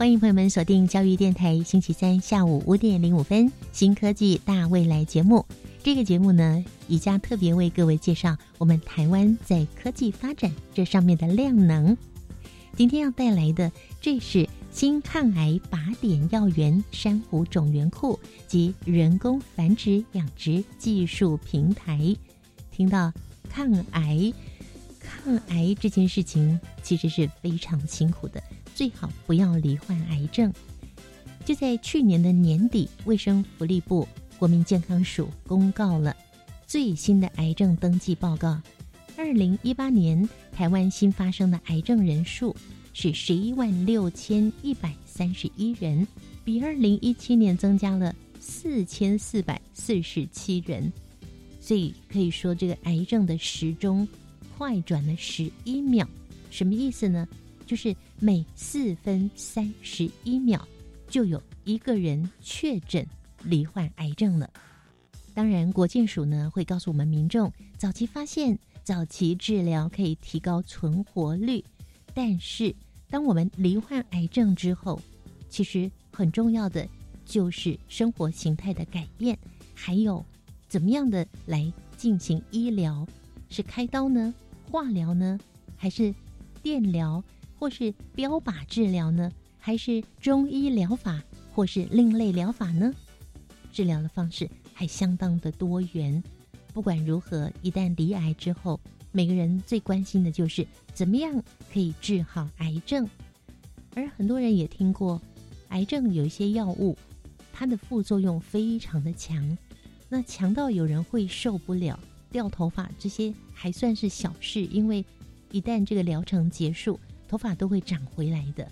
欢迎朋友们锁定教育电台，星期三下午五点零五分《新科技大未来》节目。这个节目呢，宜家特别为各位介绍我们台湾在科技发展这上面的量能。今天要带来的，这是新抗癌靶点药源珊瑚种源库及人工繁殖养殖技术平台。听到抗癌，抗癌这件事情其实是非常辛苦的。最好不要罹患癌症。就在去年的年底，卫生福利部国民健康署公告了最新的癌症登记报告。二零一八年台湾新发生的癌症人数是十一万六千一百三十一人，比二零一七年增加了四千四百四十七人。所以可以说，这个癌症的时钟快转了十一秒。什么意思呢？就是每四分三十一秒，就有一个人确诊罹患癌症了。当然，国健署呢会告诉我们民众，早期发现、早期治疗可以提高存活率。但是，当我们罹患癌症之后，其实很重要的就是生活形态的改变，还有怎么样的来进行医疗？是开刀呢？化疗呢？还是电疗？或是标靶治疗呢，还是中医疗法，或是另类疗法呢？治疗的方式还相当的多元。不管如何，一旦离癌之后，每个人最关心的就是怎么样可以治好癌症。而很多人也听过，癌症有一些药物，它的副作用非常的强，那强到有人会受不了，掉头发这些还算是小事，因为一旦这个疗程结束。头发都会长回来的，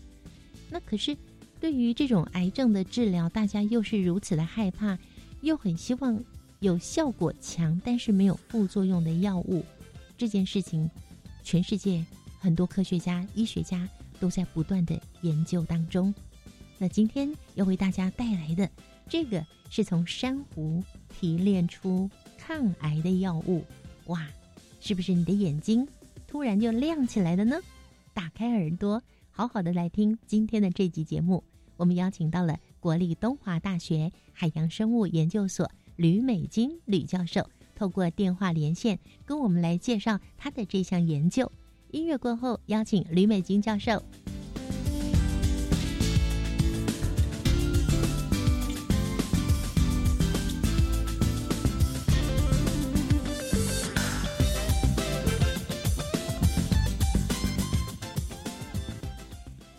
那可是对于这种癌症的治疗，大家又是如此的害怕，又很希望有效果强但是没有副作用的药物。这件事情，全世界很多科学家、医学家都在不断的研究当中。那今天要为大家带来的这个，是从珊瑚提炼出抗癌的药物。哇，是不是你的眼睛突然就亮起来了呢？打开耳朵，好好的来听今天的这集节目。我们邀请到了国立东华大学海洋生物研究所吕美金吕教授，透过电话连线跟我们来介绍他的这项研究。音乐过后，邀请吕美金教授。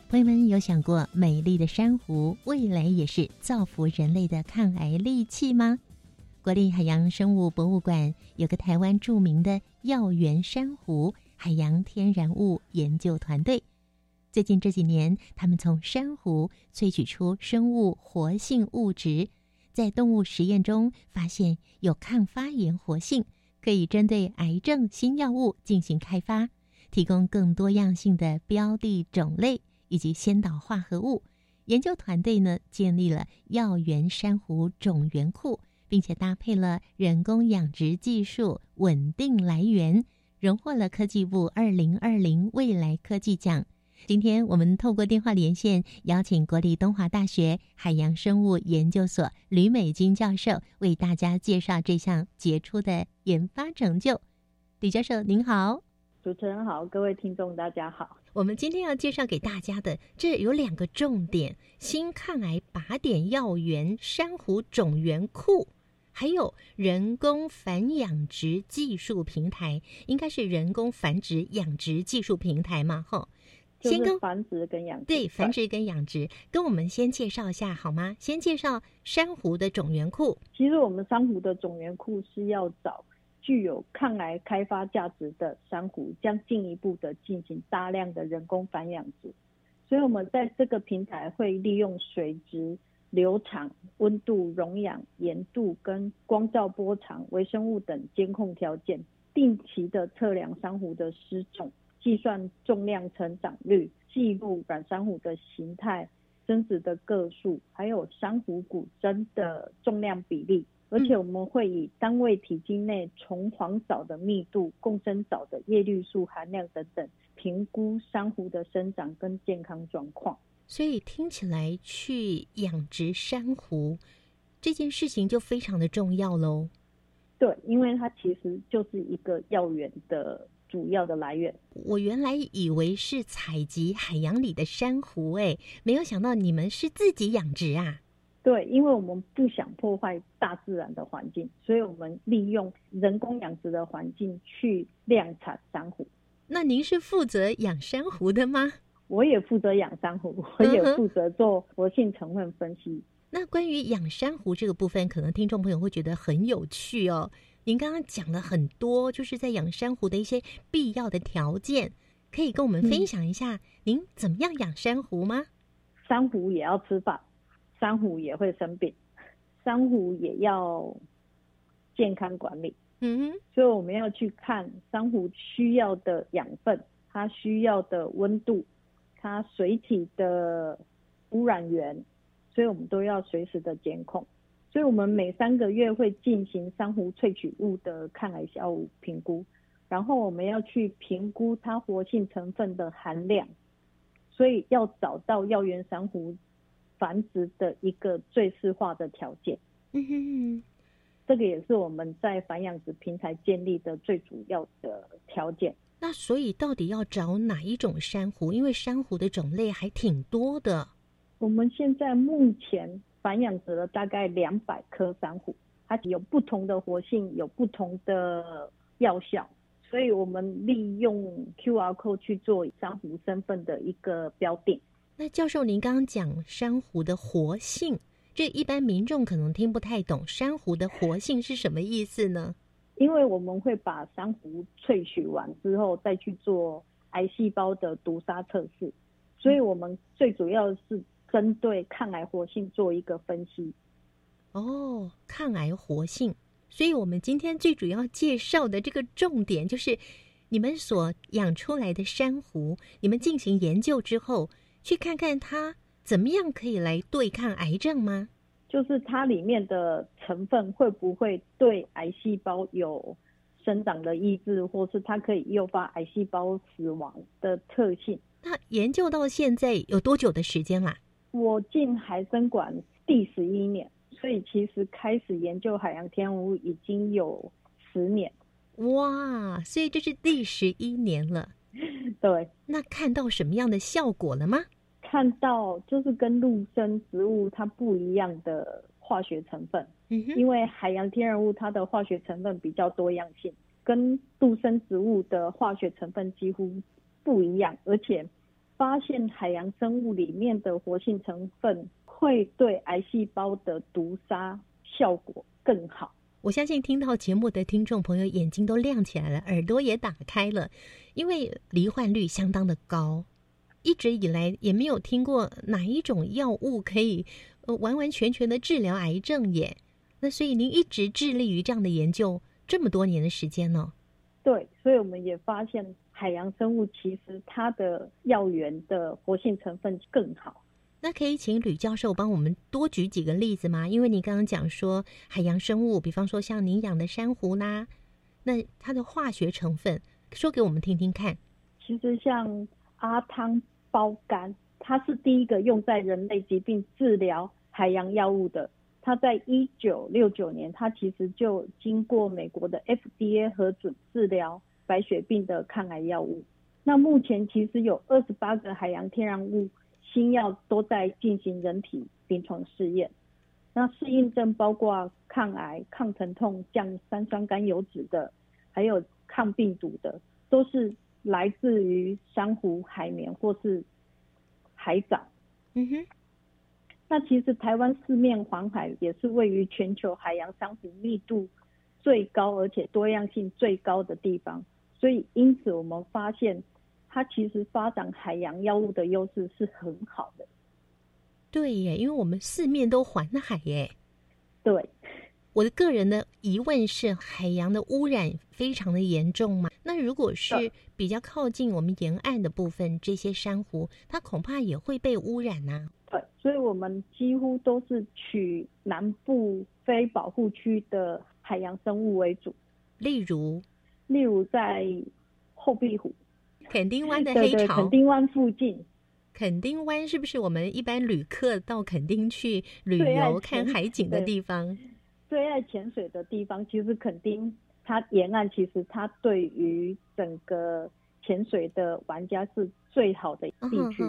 朋友们有想过，美丽的珊瑚未来也是造福人类的抗癌利器吗？国立海洋生物博物馆有个台湾著名的药源珊瑚海洋天然物研究团队，最近这几年，他们从珊瑚萃取出生物活性物质，在动物实验中发现有抗发炎活性，可以针对癌症新药物进行开发，提供更多样性的标的种类。以及先导化合物研究团队呢，建立了药源珊瑚种源库，并且搭配了人工养殖技术，稳定来源，荣获了科技部二零二零未来科技奖。今天我们透过电话连线，邀请国立东华大学海洋生物研究所吕美金教授为大家介绍这项杰出的研发成就。李教授您好。主持人好，各位听众大家好。我们今天要介绍给大家的，这有两个重点：新抗癌靶点药源珊瑚种源库，还有人工繁养殖技术平台，应该是人工繁殖养殖技术平台嘛？哈，先跟繁殖跟养对繁殖跟养殖，跟我们先介绍一下好吗？先介绍珊瑚的种源库。其实我们珊瑚的种源库是要找。具有抗癌开发价值的珊瑚，将进一步的进行大量的人工繁养殖。所以，我们在这个平台会利用水质、流场、温度、溶氧、盐度跟光照波长、微生物等监控条件，定期的测量珊瑚的失重，计算重量成长率，记录软珊瑚的形态、增殖的个数，还有珊瑚骨针的重量比例。而且我们会以单位体积内虫黄藻的密度、共生藻的叶绿素含量等等，评估珊瑚的生长跟健康状况。所以听起来，去养殖珊瑚这件事情就非常的重要喽。对，因为它其实就是一个药源的主要的来源。我原来以为是采集海洋里的珊瑚，哎，没有想到你们是自己养殖啊。对，因为我们不想破坏大自然的环境，所以我们利用人工养殖的环境去量产珊瑚。那您是负责养珊瑚的吗？我也负责养珊瑚，我也负责做活性成分分析。那关于养珊瑚这个部分，可能听众朋友会觉得很有趣哦。您刚刚讲了很多，就是在养珊瑚的一些必要的条件，可以跟我们分享一下，您怎么样养珊瑚吗？珊瑚也要吃饭。珊瑚也会生病，珊瑚也要健康管理。嗯哼，所以我们要去看珊瑚需要的养分，它需要的温度，它水体的污染源，所以我们都要随时的监控。所以我们每三个月会进行珊瑚萃取物的抗癌效物评估，然后我们要去评估它活性成分的含量，所以要找到药源珊瑚。繁殖的一个最适化的条件，嗯哼哼，这个也是我们在繁养殖平台建立的最主要的条件。那所以到底要找哪一种珊瑚？因为珊瑚的种类还挺多的。我们现在目前繁养殖了大概两百颗珊瑚，它有不同的活性，有不同的药效，所以我们利用 QR code 去做珊瑚身份的一个标定。那教授，您刚刚讲珊瑚的活性，这一般民众可能听不太懂，珊瑚的活性是什么意思呢？因为我们会把珊瑚萃取完之后，再去做癌细胞的毒杀测试，所以我们最主要是针对抗癌活性做一个分析。哦，抗癌活性，所以我们今天最主要介绍的这个重点就是，你们所养出来的珊瑚，你们进行研究之后。去看看它怎么样可以来对抗癌症吗？就是它里面的成分会不会对癌细胞有生长的抑制，或是它可以诱发癌细胞死亡的特性？那研究到现在有多久的时间啦？我进海参馆第十一年，所以其实开始研究海洋天然物已经有十年。哇，所以这是第十一年了。对，那看到什么样的效果了吗？看到就是跟陆生植物它不一样的化学成分，嗯哼，因为海洋天然物它的化学成分比较多样性，跟陆生植物的化学成分几乎不一样，而且发现海洋生物里面的活性成分会对癌细胞的毒杀效果更好。我相信听到节目的听众朋友眼睛都亮起来了，耳朵也打开了，因为罹患率相当的高，一直以来也没有听过哪一种药物可以呃完完全全的治疗癌症耶。那所以您一直致力于这样的研究这么多年的时间呢？对，所以我们也发现海洋生物其实它的药源的活性成分更好。那可以请吕教授帮我们多举几个例子吗？因为你刚刚讲说海洋生物，比方说像您养的珊瑚啦，那它的化学成分说给我们听听看。其实像阿汤胞苷，它是第一个用在人类疾病治疗海洋药物的。它在一九六九年，它其实就经过美国的 FDA 核准治疗白血病的抗癌药物。那目前其实有二十八个海洋天然物。新药都在进行人体临床试验，那适应症包括抗癌、抗疼痛、降三酸甘油脂的，还有抗病毒的，都是来自于珊瑚、海绵或是海藻。嗯哼。那其实台湾四面环海，也是位于全球海洋珊瑚密度最高而且多样性最高的地方，所以因此我们发现它其实发展海洋药物的优势是很好的。对耶，因为我们四面都环海耶。对，我的个人的疑问是，海洋的污染非常的严重吗？那如果是比较靠近我们沿岸的部分，这些珊瑚，它恐怕也会被污染呐。对，所以我们几乎都是取南部非保护区的海洋生物为主，例如，例如在后壁湖、垦丁湾的黑潮、垦丁湾附近。垦丁湾是不是我们一般旅客到垦丁去旅游看海景的地方？最爱潜水的地方，其实垦丁它沿岸，其实它对于整个潜水的玩家是最好的地区。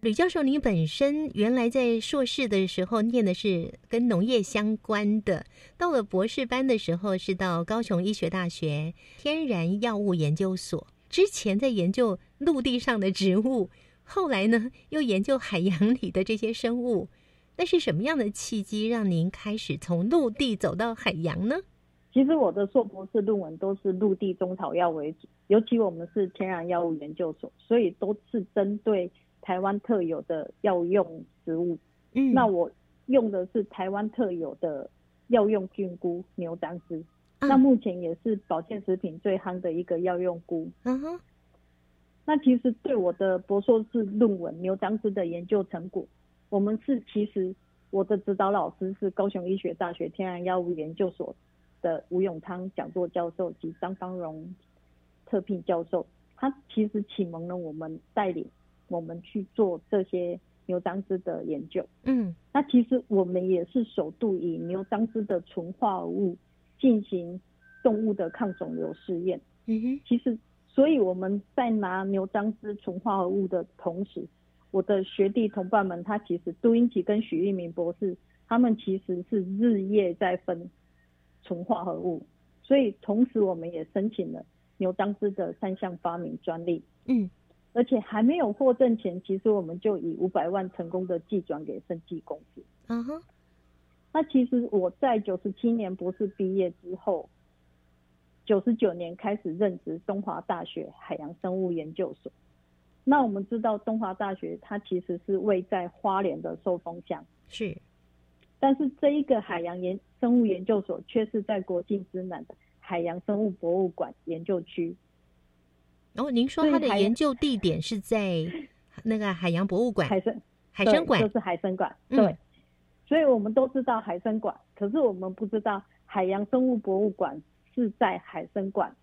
吕教授，您本身原来在硕士的时候念的是跟农业相关的，到了博士班的时候是到高雄医学大学天然药物研究所，之前在研究陆地上的植物。后来呢，又研究海洋里的这些生物，那是什么样的契机让您开始从陆地走到海洋呢？其实我的硕博士论文都是陆地中草药为主，尤其我们是天然药物研究所，所以都是针对台湾特有的药用植物。嗯，那我用的是台湾特有的药用菌菇牛樟芝，那目前也是保健食品最夯的一个药用菇。嗯哼。那其实对我的博硕士论文牛樟芝的研究成果，我们是其实我的指导老师是高雄医学大学天然药物研究所的吴永昌讲座教授及张芳荣特聘教授，他其实启蒙了我们带领我们去做这些牛樟芝的研究。嗯，那其实我们也是首度以牛樟芝的纯化物进行动物的抗肿瘤试验。嗯哼，其实。所以我们在拿牛樟芝纯化合物的同时，我的学弟同伴们，他其实杜英奇跟许玉明博士，他们其实是日夜在分纯化合物。所以同时我们也申请了牛樟芝的三项发明专利。嗯，而且还没有获证前，其实我们就以五百万成功的寄转给生技公司。嗯哼，那其实我在九十七年博士毕业之后。九十九年开始任职东华大学海洋生物研究所。那我们知道东华大学它其实是位在花莲的寿丰乡，是。但是这一个海洋研生物研究所却是在国境之南的海洋生物博物馆研究区。然后您说它的研究地点是在那个海洋博物馆？海生海生馆就是海生馆，对。所以我们都知道海生馆，可是我们不知道海洋生物博物馆。是在海参馆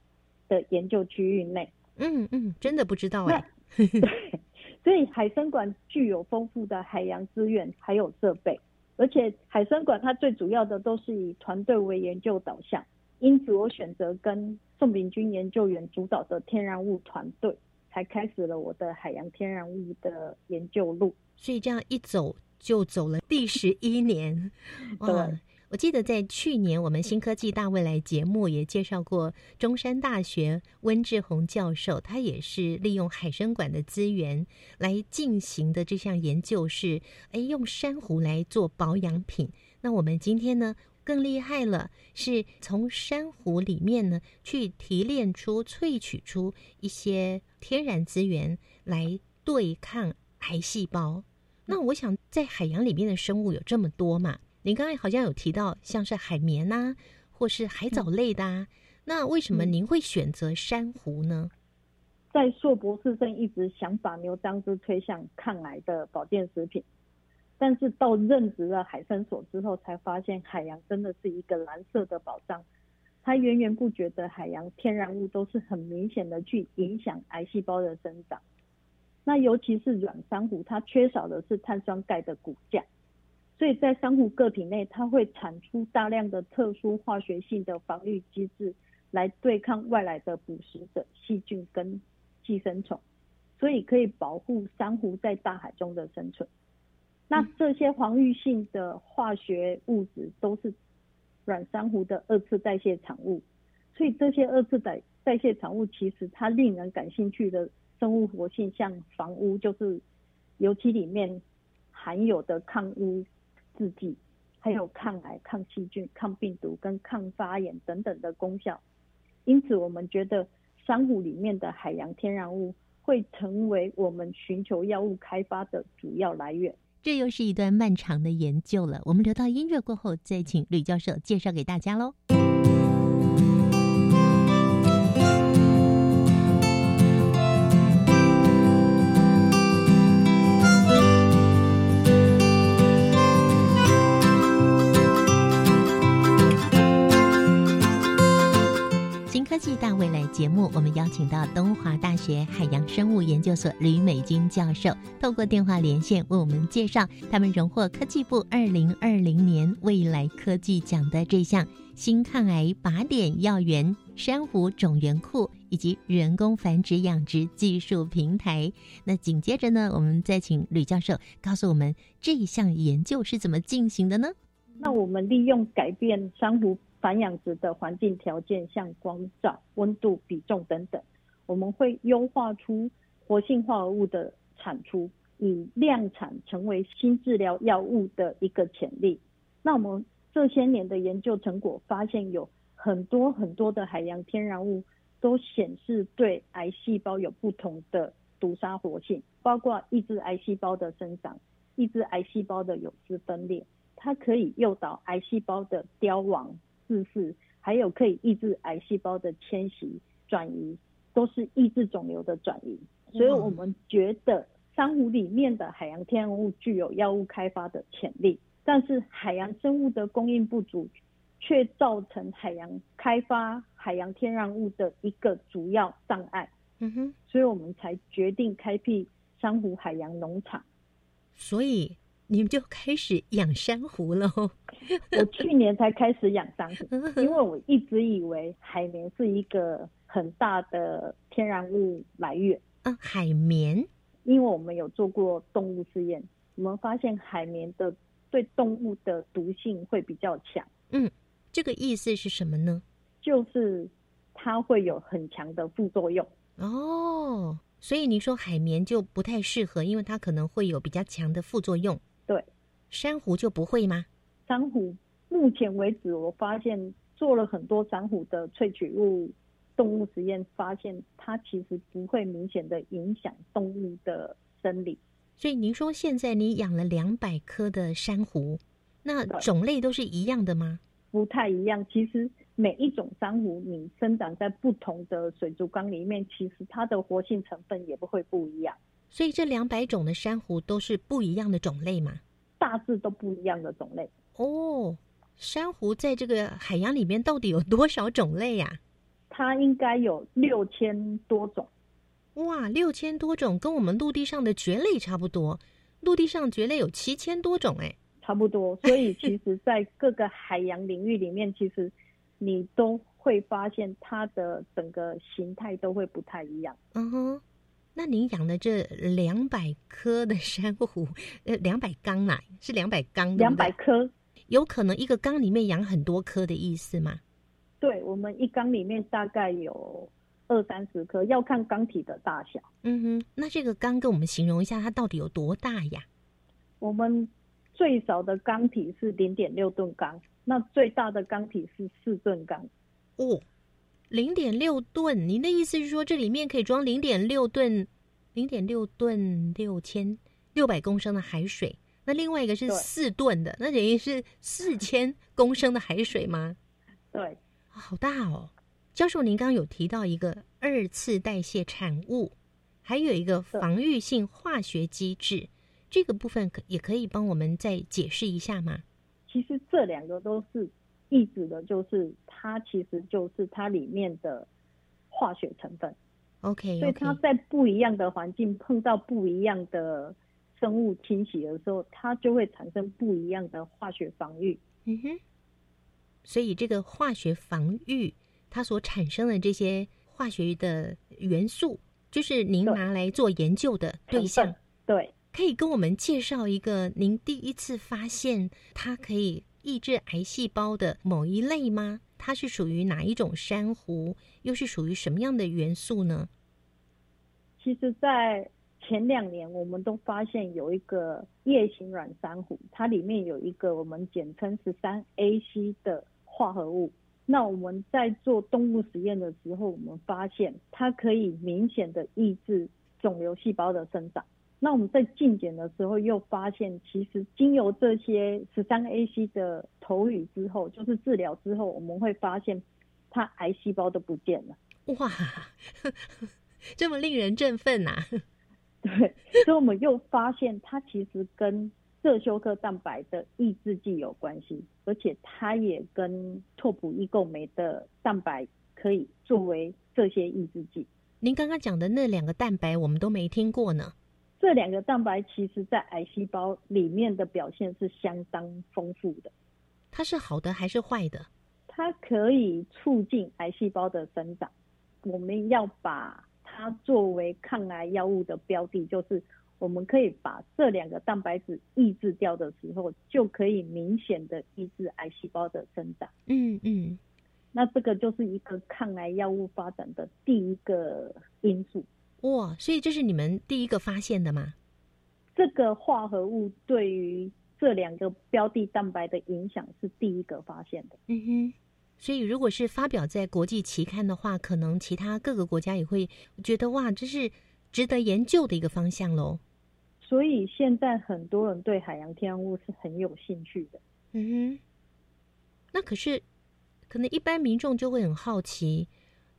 的研究区域内。嗯嗯，真的不知道哎。对，所以海参馆具有丰富的海洋资源还有设备，而且海参馆它最主要的都是以团队为研究导向，因此我选择跟宋炳军研究员主导的天然物团队，才开始了我的海洋天然物的研究路。所以这样一走就走了第十一年。对。我记得在去年我们新科技大未来节目也介绍过中山大学温志宏教授，他也是利用海参馆的资源来进行的这项研究，是哎用珊瑚来做保养品。那我们今天呢更厉害了，是从珊瑚里面呢去提炼出、萃取出一些天然资源来对抗癌细胞。那我想在海洋里面的生物有这么多嘛？您刚才好像有提到，像是海绵呐，或是海藻类的啊，那为什么您会选择珊瑚呢？在硕博士生一直想把牛樟芝推向抗癌的保健食品，但是到任职了海参所之后，才发现海洋真的是一个蓝色的宝藏，它源源不绝的海洋天然物都是很明显的去影响癌细胞的生长，那尤其是软珊瑚，它缺少的是碳酸钙的骨架。所以在珊瑚个体内，它会产出大量的特殊化学性的防御机制，来对抗外来的捕食者、细菌跟寄生虫，所以可以保护珊瑚在大海中的生存。那这些防御性的化学物质都是软珊瑚的二次代谢产物，所以这些二次代代谢产物其实它令人感兴趣的生物活性，像房屋就是油漆里面含有的抗污。制剂，还有抗癌、抗细菌、抗病毒跟抗发炎等等的功效。因此，我们觉得珊瑚里面的海洋天然物会成为我们寻求药物开发的主要来源。这又是一段漫长的研究了。我们留到音乐过后，再请吕教授介绍给大家喽。技大未来节目，我们邀请到东华大学海洋生物研究所吕美君教授，透过电话连线为我们介绍他们荣获科技部二零二零年未来科技奖的这项新抗癌靶点药源珊瑚种源库以及人工繁殖养殖技术平台。那紧接着呢，我们再请吕教授告诉我们这一项研究是怎么进行的呢？那我们利用改变珊瑚。反养殖的环境条件，像光照、温度、比重等等，我们会优化出活性化合物的产出，以量产成为新治疗药物的一个潜力。那我们这些年的研究成果发现，有很多很多的海洋天然物都显示对癌细胞有不同的毒杀活性，包括抑制癌细胞的生长、抑制癌细胞的有丝分裂，它可以诱导癌细胞的凋亡。自噬，还有可以抑制癌细胞的迁徙转移，都是抑制肿瘤的转移。所以我们觉得珊瑚里面的海洋天然物具有药物开发的潜力，但是海洋生物的供应不足，却造成海洋开发海洋天然物的一个主要障碍。嗯哼，所以我们才决定开辟珊瑚海洋农场。所以。你们就开始养珊瑚了？我去年才开始养珊瑚，因为我一直以为海绵是一个很大的天然物来源。嗯，海绵，因为我们有做过动物试验，我们发现海绵的对动物的毒性会比较强。嗯，这个意思是什么呢？就是它会有很强的副作用。哦，所以你说海绵就不太适合，因为它可能会有比较强的副作用。对，珊瑚就不会吗？珊瑚目前为止，我发现做了很多珊瑚的萃取物动物实验，发现它其实不会明显的影响动物的生理。所以您说现在你养了两百颗的珊瑚，那种类都是一样的吗？不太一样。其实每一种珊瑚，你生长在不同的水族缸里面，其实它的活性成分也不会不一样。所以这两百种的珊瑚都是不一样的种类嘛？大致都不一样的种类哦。珊瑚在这个海洋里面到底有多少种类呀？它应该有六千多种。哇，六千多种，跟我们陆地上的蕨类差不多。陆地上蕨类有七千多种，哎，差不多。所以其实，在各个海洋领域里面，其实你都会发现它的整个形态都会不太一样。嗯哼。那您养的这两百颗的珊瑚，呃，两百缸呐，是两百缸，两百颗，有可能一个缸里面养很多颗的意思吗？对，我们一缸里面大概有二三十颗，要看缸体的大小。嗯哼，那这个缸跟我们形容一下，它到底有多大呀？我们最少的缸体是零点六吨缸，那最大的缸体是四吨缸。哦。零点六吨，您的意思是说这里面可以装零点六吨，零点六吨六千六百公升的海水？那另外一个是四吨的，那等于是四 千公升的海水吗？对，好大哦。教授，您刚刚有提到一个二次代谢产物，还有一个防御性化学机制，这个部分可也可以帮我们再解释一下吗？其实这两个都是。意指的就是它其实就是它里面的化学成分，OK，所以它在不一样的环境碰到不一样的生物侵袭的时候，它就会产生不一样的化学防御。嗯哼，所以这个化学防御它所产生的这些化学的元素，就是您拿来做研究的对象。对，可以跟我们介绍一个您第一次发现它可以。抑制癌细胞的某一类吗？它是属于哪一种珊瑚？又是属于什么样的元素呢？其实，在前两年我们都发现有一个叶形软珊瑚，它里面有一个我们简称十三 AC 的化合物。那我们在做动物实验的时候，我们发现它可以明显的抑制肿瘤细胞的生长。那我们在进检的时候又发现，其实经由这些十三 AC 的投予之后，就是治疗之后，我们会发现它癌细胞都不见了。哇，这么令人振奋呐！对，所以我们又发现它其实跟铯休克蛋白的抑制剂有关系，而且它也跟拓扑异构酶的蛋白可以作为这些抑制剂。您刚刚讲的那两个蛋白，我们都没听过呢。这两个蛋白其实在癌细胞里面的表现是相当丰富的。它是好的还是坏的？它可以促进癌细胞的生长。我们要把它作为抗癌药物的标的，就是。我们可以把这两个蛋白质抑制掉的时候，就可以明显的抑制癌细胞的生长。嗯嗯，那这个就是一个抗癌药物发展的第一个因素。哇，所以这是你们第一个发现的吗？这个化合物对于这两个标的蛋白的影响是第一个发现的。嗯哼，所以如果是发表在国际期刊的话，可能其他各个国家也会觉得哇，这是值得研究的一个方向喽。所以现在很多人对海洋天然物是很有兴趣的。嗯哼，那可是可能一般民众就会很好奇，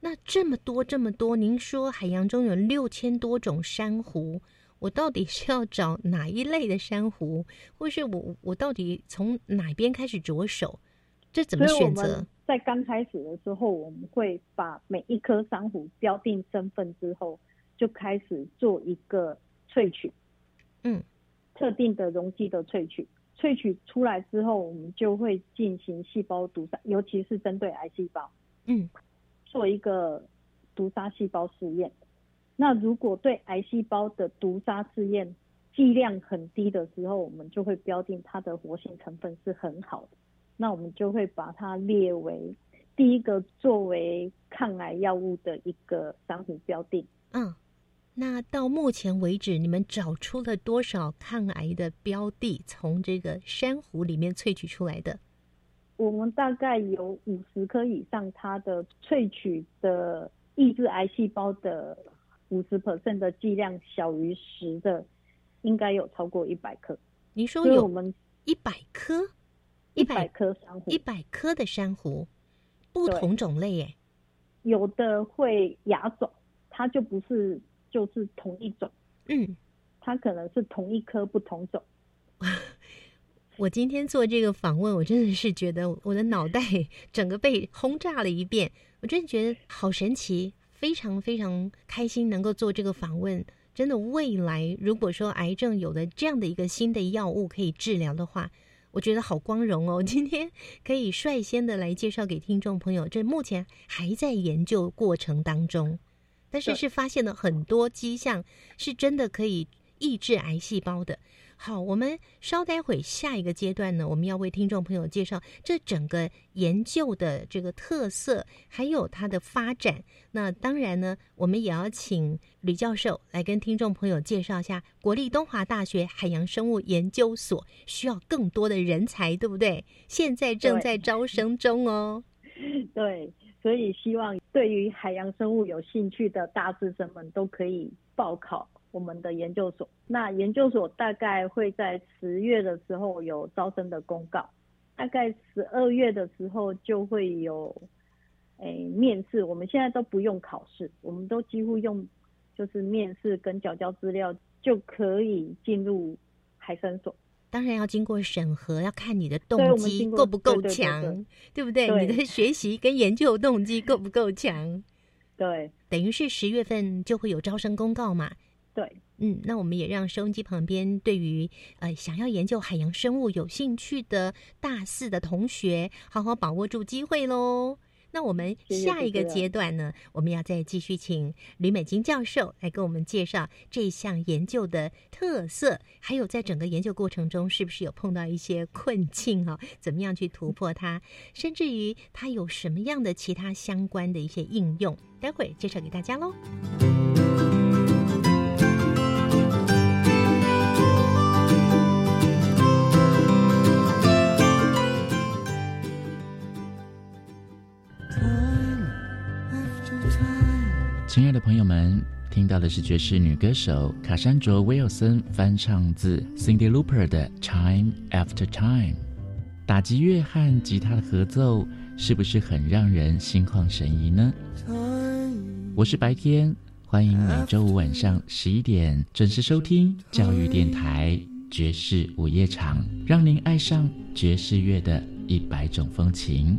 那这么多这么多，您说海洋中有六千多种珊瑚，我到底是要找哪一类的珊瑚，或是我我到底从哪边开始着手？这怎么选择？在刚开始的时候，我们会把每一颗珊瑚标定身份之后，就开始做一个萃取。嗯，特定的溶剂的萃取，萃取出来之后，我们就会进行细胞毒杀，尤其是针对癌细胞，嗯，做一个毒杀细胞试验。那如果对癌细胞的毒杀试验剂量很低的时候，我们就会标定它的活性成分是很好的，那我们就会把它列为第一个作为抗癌药物的一个商品标定。嗯。那到目前为止，你们找出了多少抗癌的标的？从这个珊瑚里面萃取出来的，我们大概有五十颗以上，它的萃取的抑制癌细胞的五十 percent 的剂量小于十的，应该有超过一百颗。您说有我们一百颗，一百颗珊瑚，一百颗的珊瑚，不同种类耶，有的会亚种，它就不是。就是同一种，嗯，它可能是同一颗不同种。我今天做这个访问，我真的是觉得我的脑袋整个被轰炸了一遍。我真的觉得好神奇，非常非常开心能够做这个访问。真的，未来如果说癌症有了这样的一个新的药物可以治疗的话，我觉得好光荣哦。今天可以率先的来介绍给听众朋友，这目前还在研究过程当中。但是是发现了很多迹象，是真的可以抑制癌细胞的。好，我们稍待会下一个阶段呢，我们要为听众朋友介绍这整个研究的这个特色，还有它的发展。那当然呢，我们也要请吕教授来跟听众朋友介绍一下国立东华大学海洋生物研究所需要更多的人才，对不对？现在正在招生中哦。对。所以，希望对于海洋生物有兴趣的大师生们都可以报考我们的研究所。那研究所大概会在十月的时候有招生的公告，大概十二月的时候就会有诶面试。我们现在都不用考试，我们都几乎用就是面试跟缴交资料就可以进入海参所。当然要经过审核，要看你的动机够不够强，对不对？你的学习跟研究动机够不够强？对，等于是十月份就会有招生公告嘛。对，嗯，那我们也让收音机旁边对于呃想要研究海洋生物有兴趣的大四的同学，好好把握住机会喽。那我们下一个阶段呢，我们要再继续请吕美金教授来跟我们介绍这项研究的特色，还有在整个研究过程中是不是有碰到一些困境哦？怎么样去突破它？甚至于它有什么样的其他相关的一些应用？待会儿介绍给大家喽。亲爱的朋友们，听到的是爵士女歌手卡珊卓·威尔森翻唱自 Cindy Louper 的《Time After Time》。打击乐和吉他的合奏，是不是很让人心旷神怡呢？我是白天，欢迎每周五晚上十一点准时收听教育电台爵士午夜场，让您爱上爵士乐的一百种风情。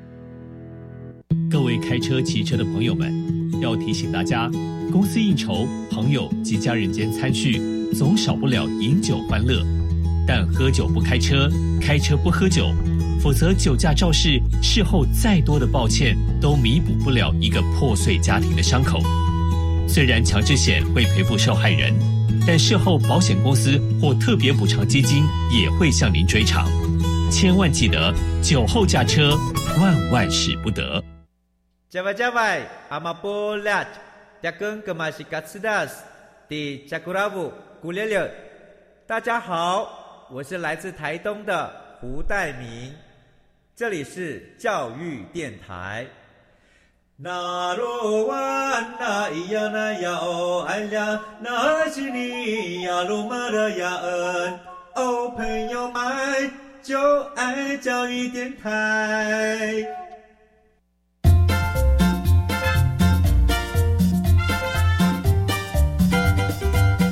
开车、骑车的朋友们，要提醒大家：公司应酬、朋友及家人间餐叙，总少不了饮酒欢乐。但喝酒不开车，开车不喝酒，否则酒驾肇事，事后再多的抱歉都弥补不了一个破碎家庭的伤口。虽然强制险会赔付受害人，但事后保险公司或特别补偿基金也会向您追偿。千万记得，酒后驾车，万万使不得。加外加外，阿玛波拉，扎根格玛西卡斯达斯，的加古拉布古列列。大家好，我是来自台东的胡代明，这里是教育电台。那罗哇那咿呀那呀哦哎呀，那是你呀鲁玛的呀恩哦，朋友们就爱教育电台。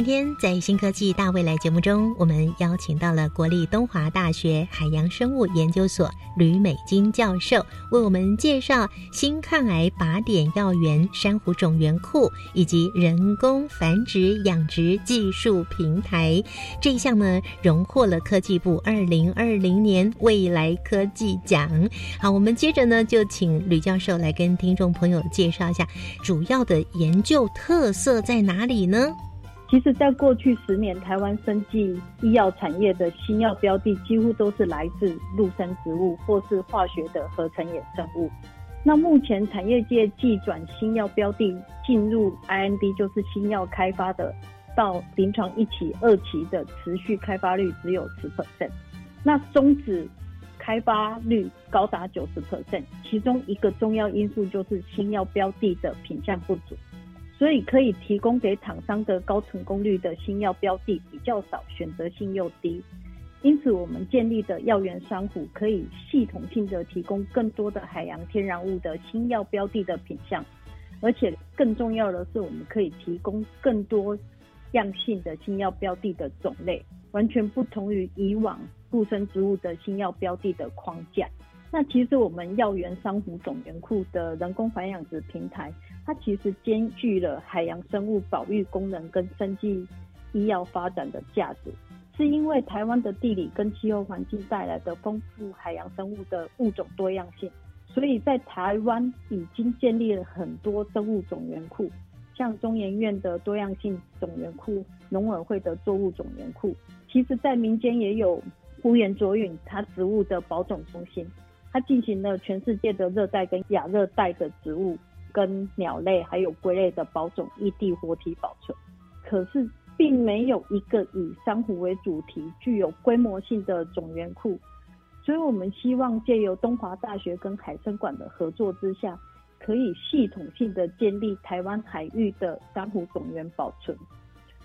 今天在新科技大未来节目中，我们邀请到了国立东华大学海洋生物研究所吕美金教授，为我们介绍新抗癌靶点药源珊瑚种源库以及人工繁殖养殖技术平台这一项呢，荣获了科技部二零二零年未来科技奖。好，我们接着呢，就请吕教授来跟听众朋友介绍一下主要的研究特色在哪里呢？其实，在过去十年，台湾生技医药产业的新药标的几乎都是来自陆生植物或是化学的合成衍生物。那目前产业界既转新药标的进入 IND，就是新药开发的，到临床一期、二期的持续开发率只有十 percent，那终止开发率高达九十 percent。其中一个重要因素就是新药标的的品相不足。所以可以提供给厂商的高成功率的新药标的比较少，选择性又低，因此我们建立的药源商户可以系统性的提供更多的海洋天然物的新药标的的品相，而且更重要的是，我们可以提供更多样性的新药标的的种类，完全不同于以往陆生植物的新药标的的框架。那其实我们药源珊瑚种源库的人工繁养殖平台，它其实兼具了海洋生物保育功能跟生技医药发展的价值，是因为台湾的地理跟气候环境带来的丰富海洋生物的物种多样性，所以在台湾已经建立了很多生物种源库，像中研院的多样性种源库、农委会的作物种源库，其实在民间也有乌源卓允它植物的保种中心。它进行了全世界的热带跟亚热带的植物、跟鸟类还有龟类的保种异地活体保存，可是并没有一个以珊瑚为主题、具有规模性的种源库，所以我们希望借由东华大学跟海生馆的合作之下，可以系统性的建立台湾海域的珊瑚种源保存。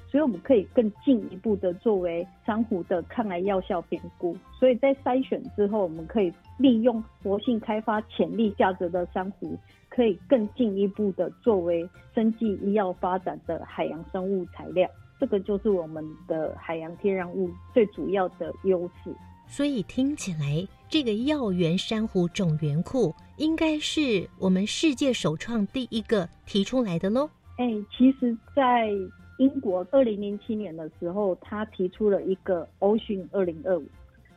所以我们可以更进一步的作为珊瑚的抗癌药效评估，所以在筛选之后，我们可以利用活性开发潜力价值的珊瑚，可以更进一步的作为生技医药发展的海洋生物材料。这个就是我们的海洋天然物最主要的优势。所以听起来，这个药源珊瑚种源库应该是我们世界首创第一个提出来的喽。哎，其实，在英国二零零七年的时候，他提出了一个 Ocean 二零二五，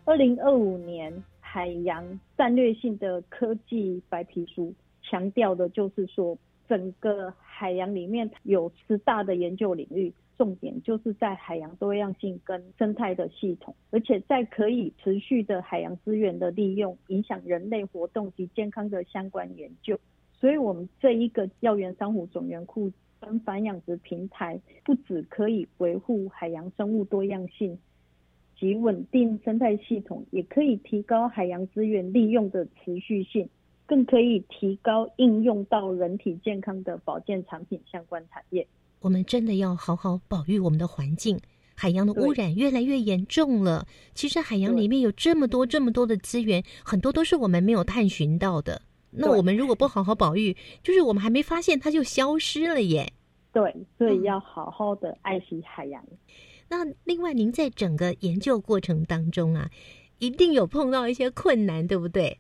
二零二五年海洋战略性的科技白皮书，强调的就是说，整个海洋里面有十大的研究领域。重点就是在海洋多样性跟生态的系统，而且在可以持续的海洋资源的利用，影响人类活动及健康的相关研究。所以，我们这一个药源珊瑚种源库跟繁养殖平台，不只可以维护海洋生物多样性及稳定生态系统，也可以提高海洋资源利用的持续性，更可以提高应用到人体健康的保健产品相关产业。我们真的要好好保育我们的环境。海洋的污染越来越严重了。其实海洋里面有这么多、这么多的资源，很多都是我们没有探寻到的。那我们如果不好好保育，就是我们还没发现它就消失了耶。对，所以要好好的爱惜海洋。那另外，您在整个研究过程当中啊，一定有碰到一些困难，对不对？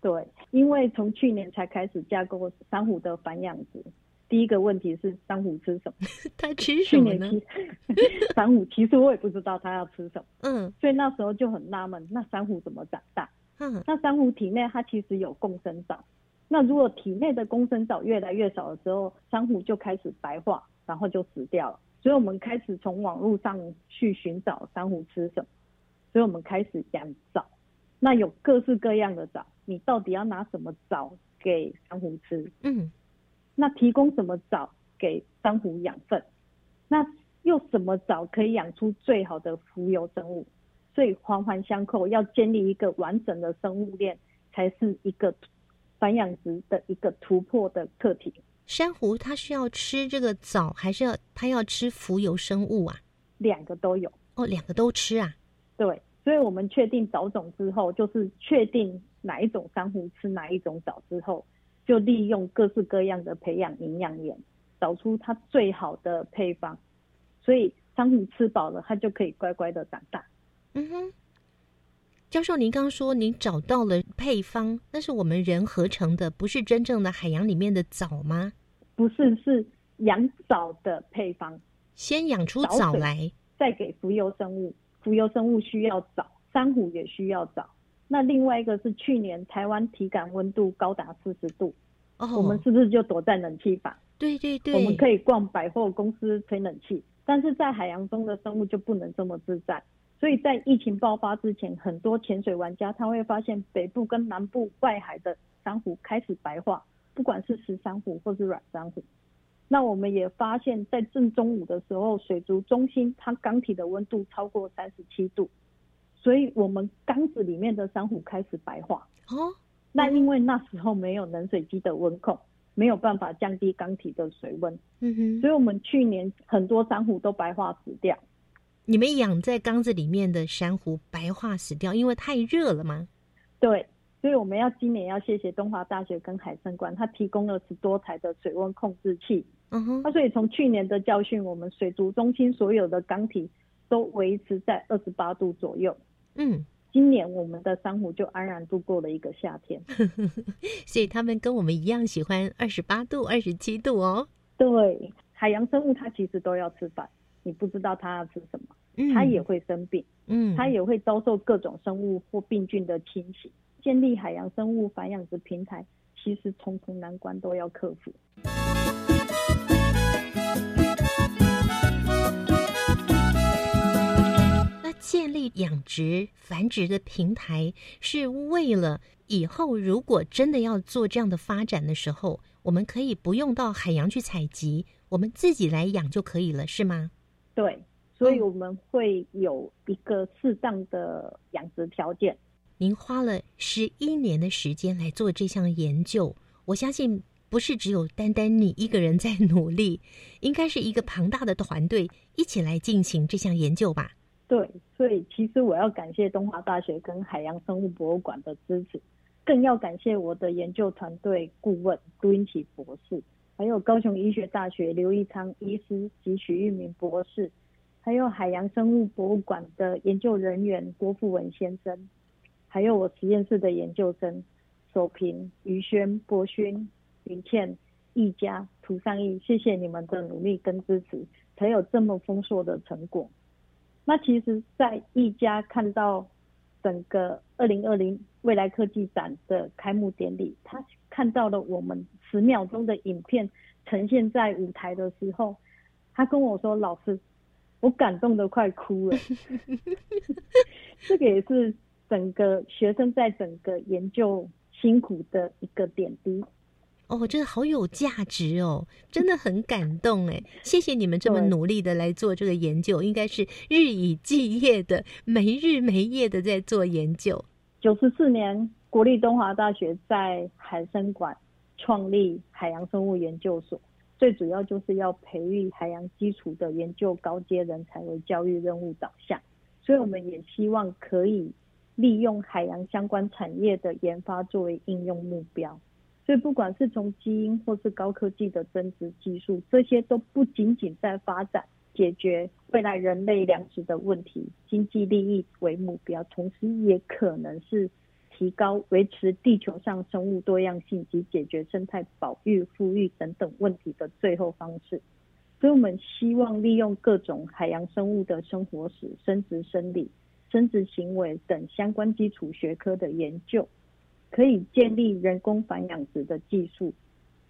对，因为从去年才开始架构珊瑚的繁养殖。第一个问题是珊瑚吃什么？它吃什么呢？珊瑚其实我也不知道它要吃什么。嗯，所以那时候就很纳闷，那珊瑚怎么长大？嗯，那珊瑚体内它其实有共生藻，那如果体内的共生藻越来越少的时候，珊瑚就开始白化，然后就死掉了。所以我们开始从网络上去寻找珊瑚吃什么，所以我们开始养藻。那有各式各样的藻，你到底要拿什么藻给珊瑚吃？嗯。那提供什么藻给珊瑚养分？那又什么藻可以养出最好的浮游生物？所以环环相扣，要建立一个完整的生物链，才是一个繁养殖的一个突破的课题。珊瑚它需要吃这个藻，还是要它要吃浮游生物啊？两个都有哦，两个都吃啊？对，所以我们确定藻种之后，就是确定哪一种珊瑚吃哪一种藻之后。就利用各式各样的培养营养源，找出它最好的配方，所以珊瑚吃饱了，它就可以乖乖的长大。嗯哼，教授，您刚刚说您找到了配方，那是我们人合成的，不是真正的海洋里面的藻吗？不是，是养藻的配方，先养出藻来，再给浮游生物。浮游生物需要找，珊瑚也需要找。那另外一个是去年台湾体感温度高达四十度，我们是不是就躲在冷气房？对对对，我们可以逛百货公司吹冷气，但是在海洋中的生物就不能这么自在。所以在疫情爆发之前，很多潜水玩家他会发现北部跟南部外海的珊瑚开始白化，不管是石珊瑚或是软珊瑚。那我们也发现，在正中午的时候，水族中心它缸体的温度超过三十七度。所以，我们缸子里面的珊瑚开始白化哦。那因为那时候没有冷水机的温控，没有办法降低缸体的水温。嗯哼。所以我们去年很多珊瑚都白化死掉。你们养在缸子里面的珊瑚白化死掉，因为太热了吗？对。所以我们要今年要谢谢东华大学跟海生馆，它提供了十多台的水温控制器。嗯哼。那所以从去年的教训，我们水族中心所有的缸体都维持在二十八度左右。嗯，今年我们的珊瑚就安然度过了一个夏天，所以他们跟我们一样喜欢二十八度、二十七度哦。对，海洋生物它其实都要吃饭，你不知道它要吃什么，它也会生病，嗯，它也会遭受各种生物或病菌的侵袭。建立海洋生物繁养殖平台，其实重重难关都要克服。建立养殖繁殖的平台，是为了以后如果真的要做这样的发展的时候，我们可以不用到海洋去采集，我们自己来养就可以了，是吗？对，所以我们会有一个适当的养殖条件。您花了十一年的时间来做这项研究，我相信不是只有单单你一个人在努力，应该是一个庞大的团队一起来进行这项研究吧。对，所以其实我要感谢东华大学跟海洋生物博物馆的支持，更要感谢我的研究团队顾问杜英奇博士，还有高雄医学大学刘义昌医师及许玉明博士，还有海洋生物博物馆的研究人员郭富文先生，还有我实验室的研究生守平、于轩、博勋、林倩、一家、涂尚义，谢谢你们的努力跟支持，才有这么丰硕的成果。那其实，在一家看到整个二零二零未来科技展的开幕典礼，他看到了我们十秒钟的影片呈现在舞台的时候，他跟我说：“老师，我感动的快哭了。”这个也是。整个学生在整个研究辛苦的一个点滴，哦，真的好有价值哦，真的很感动哎！谢谢你们这么努力的来做这个研究，应该是日以继夜的、没日没夜的在做研究。九十四年，国立东华大学在海生馆创立海洋生物研究所，最主要就是要培育海洋基础的研究高阶人才为教育任务导向，所以我们也希望可以。利用海洋相关产业的研发作为应用目标，所以不管是从基因或是高科技的增值技术，这些都不仅仅在发展解决未来人类粮食的问题、经济利益为目标，同时也可能是提高维持地球上生物多样性及解决生态保育、富裕等等问题的最后方式。所以我们希望利用各种海洋生物的生活史、生殖生理。生殖行为等相关基础学科的研究，可以建立人工繁养殖的技术，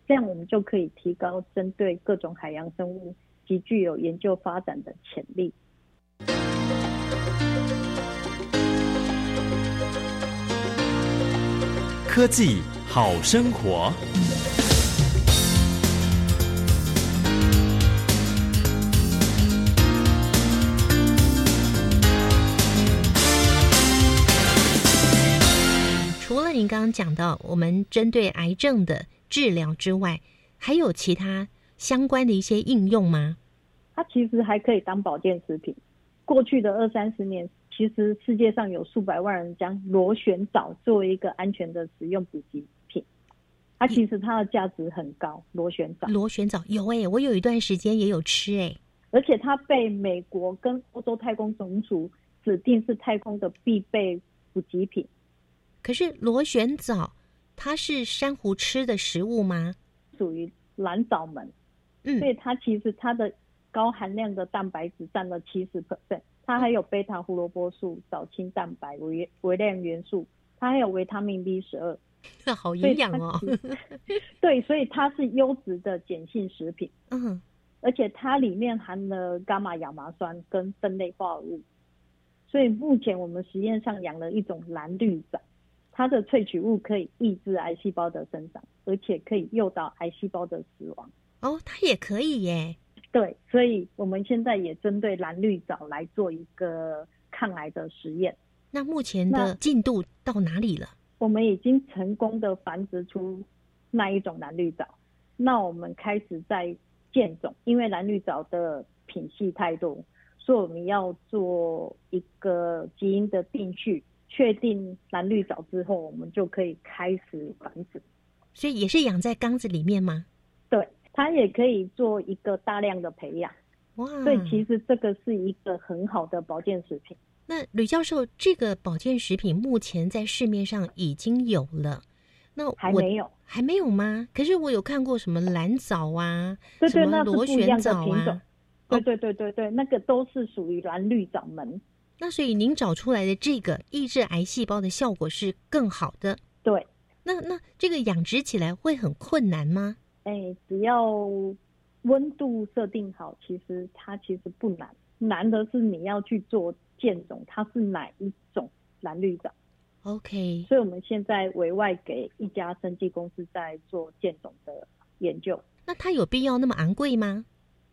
这样我们就可以提高针对各种海洋生物极具有研究发展的潜力。科技好生活。您刚刚讲到，我们针对癌症的治疗之外，还有其他相关的一些应用吗？它其实还可以当保健食品。过去的二三十年，其实世界上有数百万人将螺旋藻作为一个安全的食用补给品。它其实它的价值很高。螺旋藻，螺旋藻有哎，我有一段时间也有吃哎，而且它被美国跟欧洲太空总署指定是太空的必备补给品。可是螺旋藻，它是珊瑚吃的食物吗？属于蓝藻门，嗯，所以它其实它的高含量的蛋白质占了七十 percent，它还有贝塔胡萝卜素、藻青蛋白、微微量元素，它还有维他命 B 十二，那好营养哦。对，所以它是优质的碱性食品，嗯，而且它里面含了伽马亚麻酸跟酚类化合物，所以目前我们实验上养了一种蓝绿藻。它的萃取物可以抑制癌细胞的生长，而且可以诱导癌细胞的死亡。哦，它也可以耶。对，所以我们现在也针对蓝绿藻来做一个抗癌的实验。那目前的进度到哪里了？我们已经成功的繁殖出那一种蓝绿藻。那我们开始在建种，因为蓝绿藻的品系太多，所以我们要做一个基因的定序。确定蓝绿藻之后，我们就可以开始繁殖。所以也是养在缸子里面吗？对，它也可以做一个大量的培养。哇！所以其实这个是一个很好的保健食品。那吕教授，这个保健食品目前在市面上已经有了，那还没有？还没有吗？可是我有看过什么蓝藻啊，对对，那螺旋藻啊，对对对对对，那个都是属于蓝绿藻门。那所以您找出来的这个抑制癌细胞的效果是更好的。对，那那这个养殖起来会很困难吗？哎，只要温度设定好，其实它其实不难，难的是你要去做建种，它是哪一种蓝绿藻？OK，所以我们现在委外给一家生技公司在做建种的研究。那它有必要那么昂贵吗？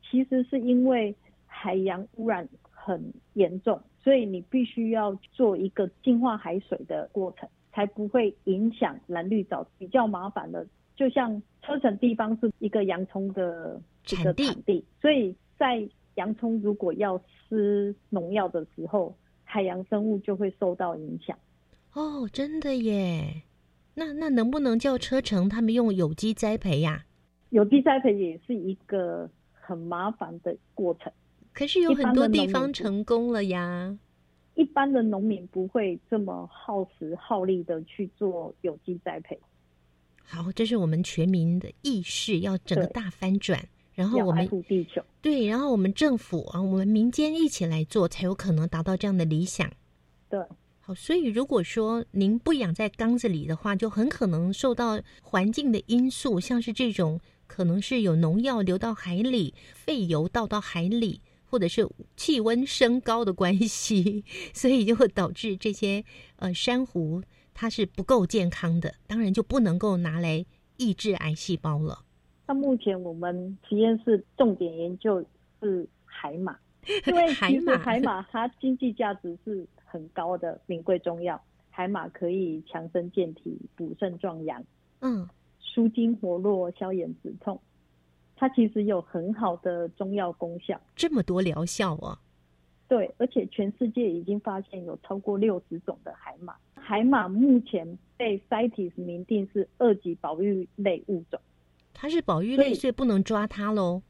其实是因为海洋污染很严重。所以你必须要做一个净化海水的过程，才不会影响蓝绿藻。比较麻烦的，就像车城地方是一个洋葱的这个产地，所以在洋葱如果要施农药的时候，海洋生物就会受到影响。哦，真的耶？那那能不能叫车城他们用有机栽培呀？有机栽培也是一个很麻烦的过程。可是有很多地方成功了呀。一般的农民不会这么耗时耗力的去做有机栽培。好，这是我们全民的意识要整个大翻转，然后我们地球对，然后我们政府啊，我们民间一起来做，才有可能达到这样的理想。对，好，所以如果说您不养在缸子里的话，就很可能受到环境的因素，像是这种可能是有农药流到海里，废油倒到海里，或者是气温升高的关系，所以就会导致这些呃珊瑚。它是不够健康的，当然就不能够拿来抑制癌细胞了。那目前我们实验室重点研究是海马，因为其实海马它经济价值是很高的名贵中药。海马可以强身健体、补肾壮阳，嗯，舒筋活络、消炎止痛，它其实有很好的中药功效。这么多疗效啊！对，而且全世界已经发现有超过六十种的海马。海马目前被 CITES 明定是二级保育类物种，它是保育类，所以不能抓它喽。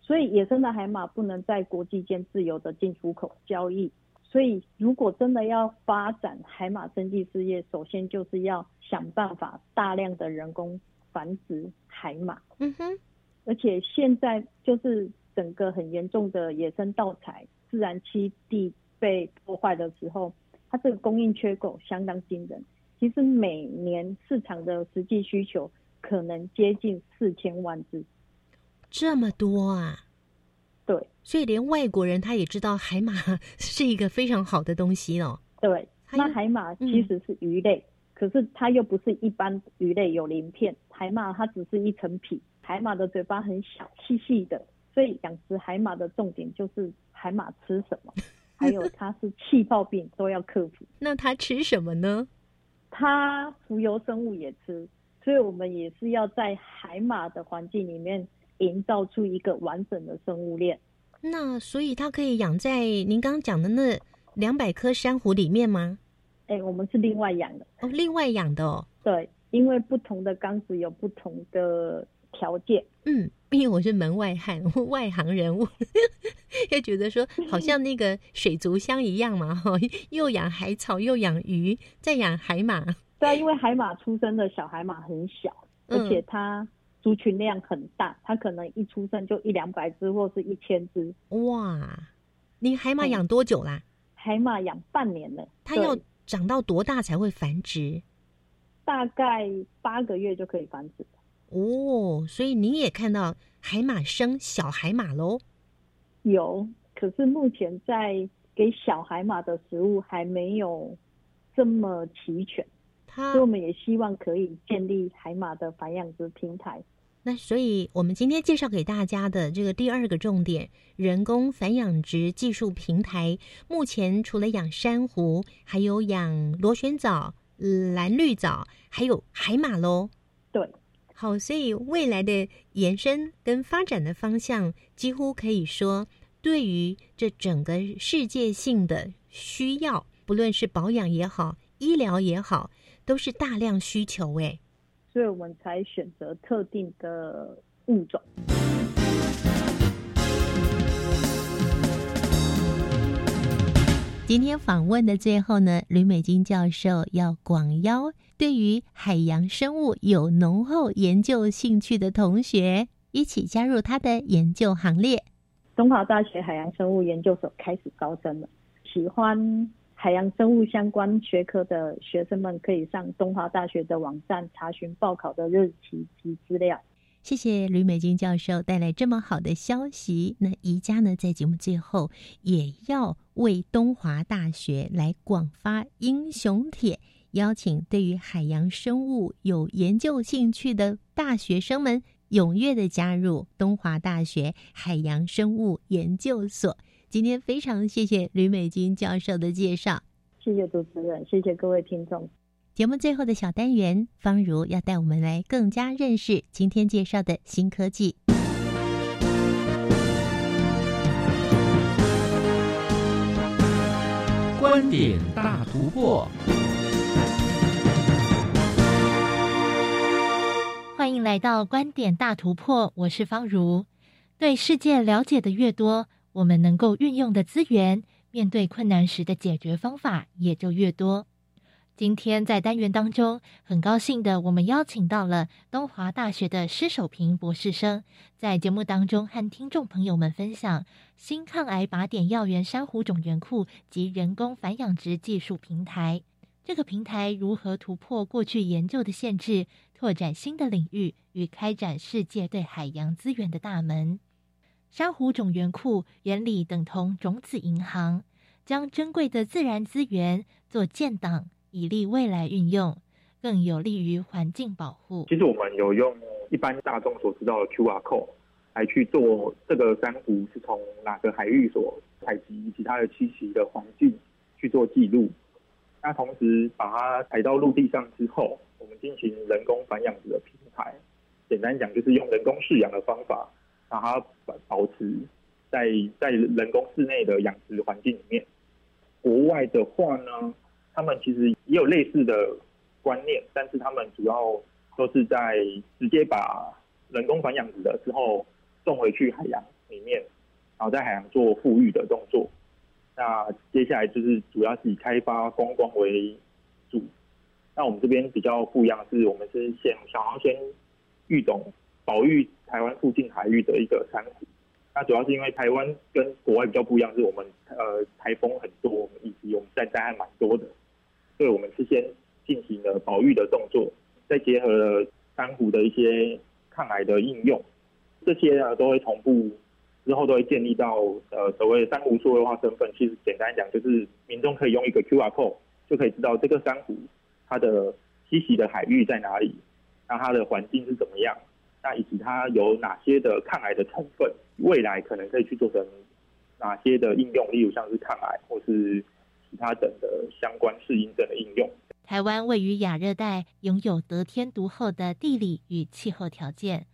所以野生的海马不能在国际间自由的进出口交易。所以如果真的要发展海马生计事业，首先就是要想办法大量的人工繁殖海马。嗯哼，而且现在就是整个很严重的野生盗采。自然栖地被破坏的时候，它这个供应缺口相当惊人。其实每年市场的实际需求可能接近四千万只，这么多啊！对，所以连外国人他也知道海马 是一个非常好的东西哦。对，那海马其实是鱼类，可是它又不是一般鱼类有鳞片，海马它只是一层皮。海马的嘴巴很小，细细的，所以养殖海马的重点就是。海马吃什么？还有它是气泡病都要克服。那它吃什么呢？它浮游生物也吃，所以我们也是要在海马的环境里面营造出一个完整的生物链。那所以它可以养在您刚刚讲的那两百颗珊瑚里面吗？哎，我们是另外养的哦，另外养的哦。对，因为不同的缸子有不同的。条件，嗯，因为我是门外汉，外行人物，又觉得说好像那个水族箱一样嘛，哈，又养海草，又养鱼，再养海马。对啊，因为海马出生的小海马很小，而且它族群量很大，它可能一出生就一两百只或是一千只。哇，你海马养多久啦？海马养半年了。它要长到多大才会繁殖？大概八个月就可以繁殖。哦，所以你也看到海马生小海马喽？有，可是目前在给小海马的食物还没有这么齐全，所以我们也希望可以建立海马的繁养殖平台。那所以我们今天介绍给大家的这个第二个重点，人工繁养殖技术平台，目前除了养珊瑚，还有养螺旋藻、蓝绿藻，还有海马喽。对。好，所以未来的延伸跟发展的方向，几乎可以说，对于这整个世界性的需要，不论是保养也好，医疗也好，都是大量需求。诶，所以我们才选择特定的物种。今天访问的最后呢，吕美金教授要广邀对于海洋生物有浓厚研究兴趣的同学，一起加入他的研究行列。东华大学海洋生物研究所开始招生了，喜欢海洋生物相关学科的学生们可以上东华大学的网站查询报考的日期及资料。谢谢吕美金教授带来这么好的消息。那宜家呢，在节目最后也要为东华大学来广发英雄帖，邀请对于海洋生物有研究兴趣的大学生们踊跃的加入东华大学海洋生物研究所。今天非常谢谢吕美君教授的介绍，谢谢主持人，谢谢各位听众。节目最后的小单元，方如要带我们来更加认识今天介绍的新科技。观点大突破，欢迎来到观点大突破，我是方如。对世界了解的越多，我们能够运用的资源面对困难时的解决方法也就越多。今天在单元当中，很高兴的，我们邀请到了东华大学的施守平博士生，在节目当中和听众朋友们分享新抗癌靶点药源珊瑚种源库及人工繁养殖技术平台。这个平台如何突破过去研究的限制，拓展新的领域与开展世界对海洋资源的大门？珊瑚种源库原理等同种子银行，将珍贵的自然资源做建档。以利未来运用，更有利于环境保护。其实我们有用一般大众所知道的 QR code 来去做这个珊瑚是从哪个海域所采集，其他的栖息的环境去做记录。那同时把它抬到陆地上之后，我们进行人工繁养殖的平台。简单讲，就是用人工饲养的方法，把它保保持在在人工室内的养殖环境里面。国外的话呢？他们其实也有类似的观念，但是他们主要都是在直接把人工繁养殖的之后送回去海洋里面，然后在海洋做富裕的动作。那接下来就是主要是以开发观光为主。那我们这边比较不一样，是我们是先想要先育种保育台湾附近海域的一个珊瑚。那主要是因为台湾跟国外比较不一样，是我们呃台风很多，以及我们在灾害蛮多的。所以我们是先进行了保育的动作，再结合了珊瑚的一些抗癌的应用，这些呢都会同步，之后都会建立到呃所谓珊瑚数位化身份。其实简单讲，就是民众可以用一个 QR code 就可以知道这个珊瑚它的栖息的海域在哪里，那它的环境是怎么样，那以及它有哪些的抗癌的成分，未来可能可以去做成哪些的应用，例如像是抗癌或是。其他等的相关适应症的应用。台湾位于亚热带，拥有得天独厚的地理与气候条件，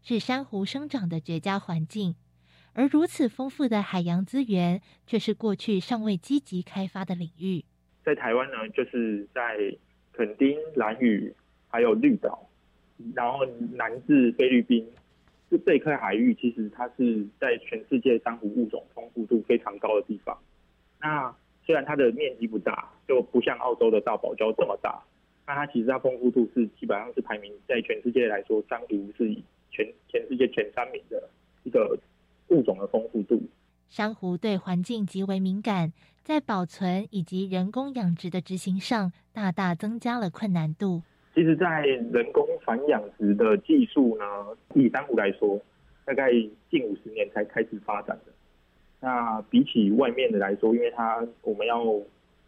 是珊瑚生长的绝佳环境。而如此丰富的海洋资源，却是过去尚未积极开发的领域。在台湾呢，就是在垦丁、兰屿，还有绿岛，然后南至菲律宾，就这一块海域，其实它是在全世界珊瑚物种丰富度非常高的地方。那虽然它的面积不大，就不像澳洲的大堡礁这么大，那它其实它丰富度是基本上是排名在全世界来说，珊瑚是以全全世界前三名的一个物种的丰富度。珊瑚对环境极为敏感，在保存以及人工养殖的执行上，大大增加了困难度。其实，在人工繁养殖的技术呢，以珊瑚来说，大概近五十年才开始发展的。那比起外面的来说，因为它我们要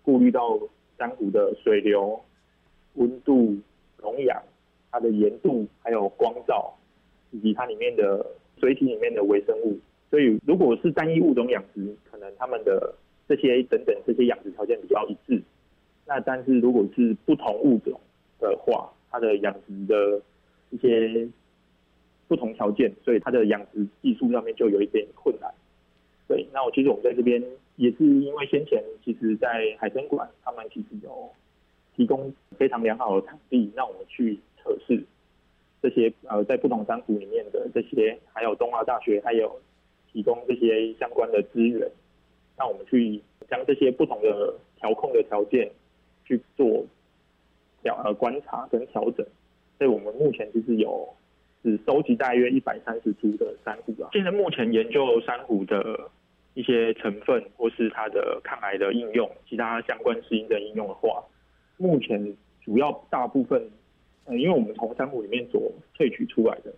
顾虑到珊瑚的水流、温度、溶氧、它的盐度，还有光照，以及它里面的水体里面的微生物。所以，如果是单一物种养殖，可能它们的这些等等这些养殖条件比较一致。那但是如果是不同物种的话，它的养殖的一些不同条件，所以它的养殖技术上面就有一点困难。对，那我其实我们在这边也是因为先前其实，在海参馆他们其实有提供非常良好的场地，让我们去测试这些呃在不同珊瑚里面的这些，还有东华大学还有提供这些相关的资源，让我们去将这些不同的调控的条件去做调呃观察跟调整。所以我们目前就是有只收集大约一百三十株的珊瑚啊。现在目前研究珊瑚的。一些成分或是它的抗癌的应用，其他相关适应症应用的话，目前主要大部分，嗯，因为我们从珊瑚里面所萃取出来的，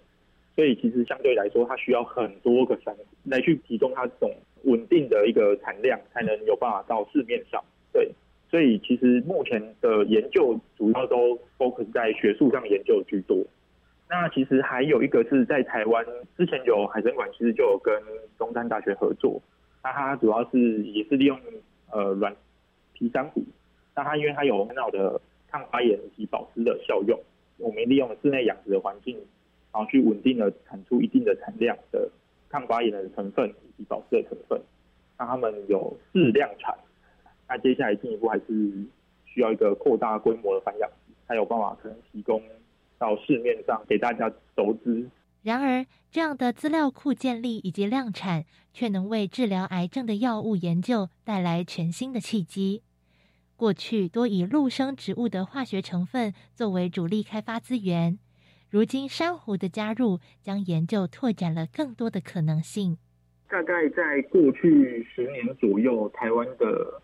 所以其实相对来说，它需要很多个珊瑚来去提供它这种稳定的一个产量，才能有办法到市面上。对，所以其实目前的研究主要都 focus 在学术上研究居多。那其实还有一个是在台湾，之前有海参馆其实就有跟中山大学合作。那它主要是也是利用呃软皮珊瑚，那它因为它有很好的抗发炎以及保湿的效用，我们利用室内养殖的环境，然后去稳定的产出一定的产量的抗发炎的成分以及保湿的成分，让他们有适量产。那接下来进一步还是需要一个扩大规模的繁养，才有办法可能提供到市面上给大家投资。然而，这样的资料库建立以及量产，却能为治疗癌症的药物研究带来全新的契机。过去多以陆生植物的化学成分作为主力开发资源，如今珊瑚的加入，将研究拓展了更多的可能性。大概在过去十年左右，台湾的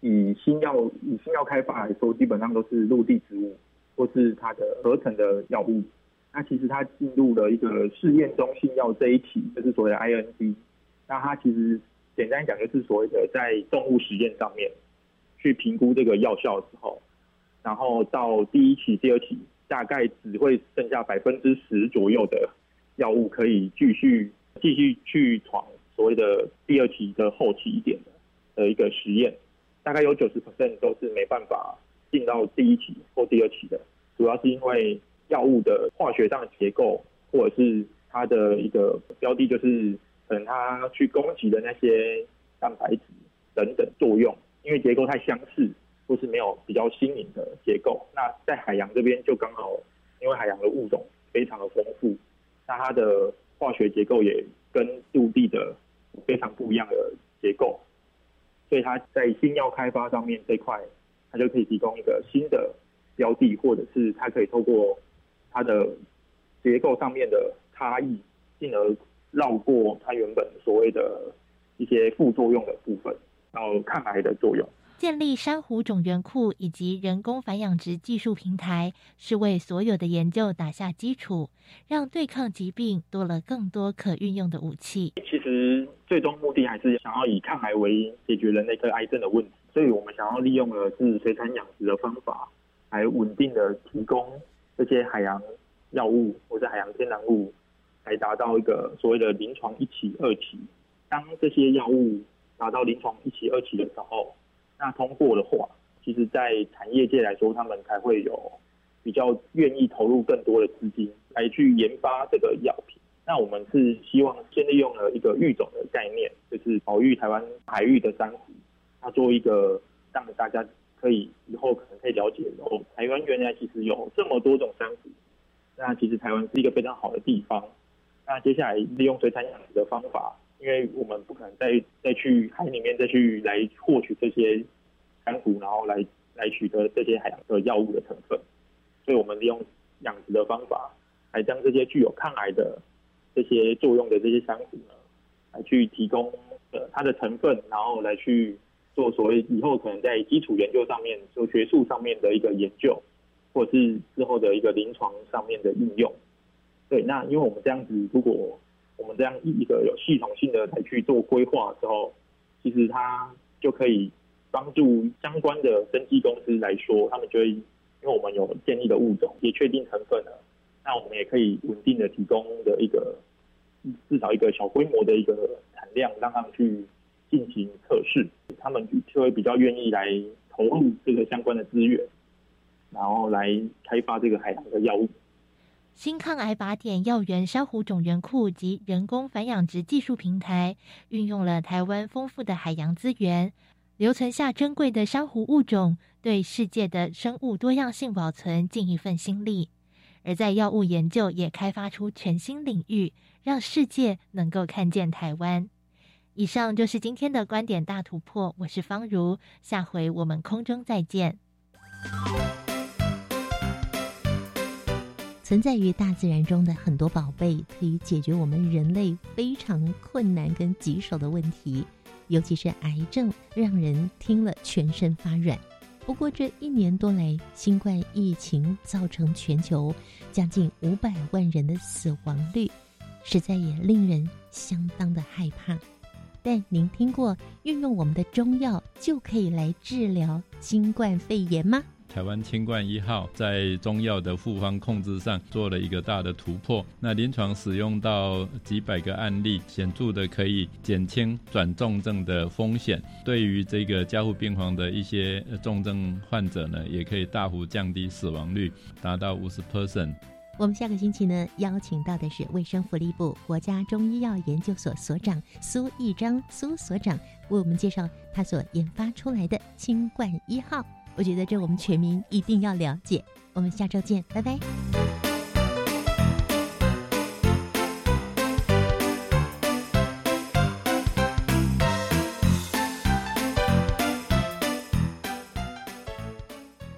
以新药以新药开发来说，基本上都是陆地植物或是它的合成的药物。那其实它进入了一个试验中新药这一期，就是所谓的 IND。那它其实简单讲就是所谓的在动物实验上面去评估这个药效之后，然后到第一期、第二期，大概只会剩下百分之十左右的药物可以继续继续去闯所谓的第二期的后期一点的的一个实验，大概有九十 percent 都是没办法进到第一期或第二期的，主要是因为。药物的化学上的结构，或者是它的一个标的，就是可能它去攻击的那些蛋白质等等作用，因为结构太相似，或是没有比较新颖的结构。那在海洋这边就刚好，因为海洋的物种非常的丰富，那它的化学结构也跟陆地的非常不一样的结构，所以它在新药开发上面这块，它就可以提供一个新的标的，或者是它可以透过它的结构上面的差异，进而绕过它原本所谓的一些副作用的部分，然后抗癌的作用。建立珊瑚种源库以及人工繁养殖技术平台，是为所有的研究打下基础，让对抗疾病多了更多可运用的武器。其实最终目的还是想要以抗癌为因解决人类的癌症的问题，所以我们想要利用的是水产养殖的方法，来稳定的提供。这些海洋药物或者海洋天然物，来达到一个所谓的临床一期、二期。当这些药物达到临床一期、二期的时候，那通过的话，其实在产业界来说，他们才会有比较愿意投入更多的资金来去研发这个药品。那我们是希望先利用了一个育种的概念，就是保育台湾海域的珊瑚，那做一个让大家。可以以后可能可以了解哦，台湾原来其实有这么多种珊瑚，那其实台湾是一个非常好的地方。那接下来利用水产养殖的方法，因为我们不可能再再去海里面再去来获取这些珊瑚，然后来来取得这些海洋的药物的成分，所以我们利用养殖的方法，来将这些具有抗癌的这些作用的这些珊瑚呢，来去提供呃它的成分，然后来去。做所谓以后可能在基础研究上面，做学术上面的一个研究，或者是之后的一个临床上面的应用。对，那因为我们这样子，如果我们这样一个有系统性的来去做规划之后，其实它就可以帮助相关的生技公司来说，他们就会因为我们有建立的物种，也确定成分了，那我们也可以稳定的提供的一个至少一个小规模的一个产量，让他们去。进行测试，他们就会比较愿意来投入这个相关的资源，然后来开发这个海洋的药物。新抗癌靶点药源珊瑚种源库及人工繁养殖技术平台，运用了台湾丰富的海洋资源，留存下珍贵的珊瑚物种，对世界的生物多样性保存尽一份心力。而在药物研究也开发出全新领域，让世界能够看见台湾。以上就是今天的观点大突破，我是方如，下回我们空中再见。存在于大自然中的很多宝贝，可以解决我们人类非常困难跟棘手的问题，尤其是癌症，让人听了全身发软。不过这一年多来，新冠疫情造成全球将近五百万人的死亡率，实在也令人相当的害怕。但您听过运用我们的中药就可以来治疗新冠肺炎吗？台湾清冠一号在中药的复方控制上做了一个大的突破，那临床使用到几百个案例，显著的可以减轻转重症的风险，对于这个加护病房的一些重症患者呢，也可以大幅降低死亡率，达到五十 percent。我们下个星期呢，邀请到的是卫生福利部国家中医药研究所所长苏义章苏所长，为我们介绍他所研发出来的清冠一号。我觉得这我们全民一定要了解。我们下周见，拜拜。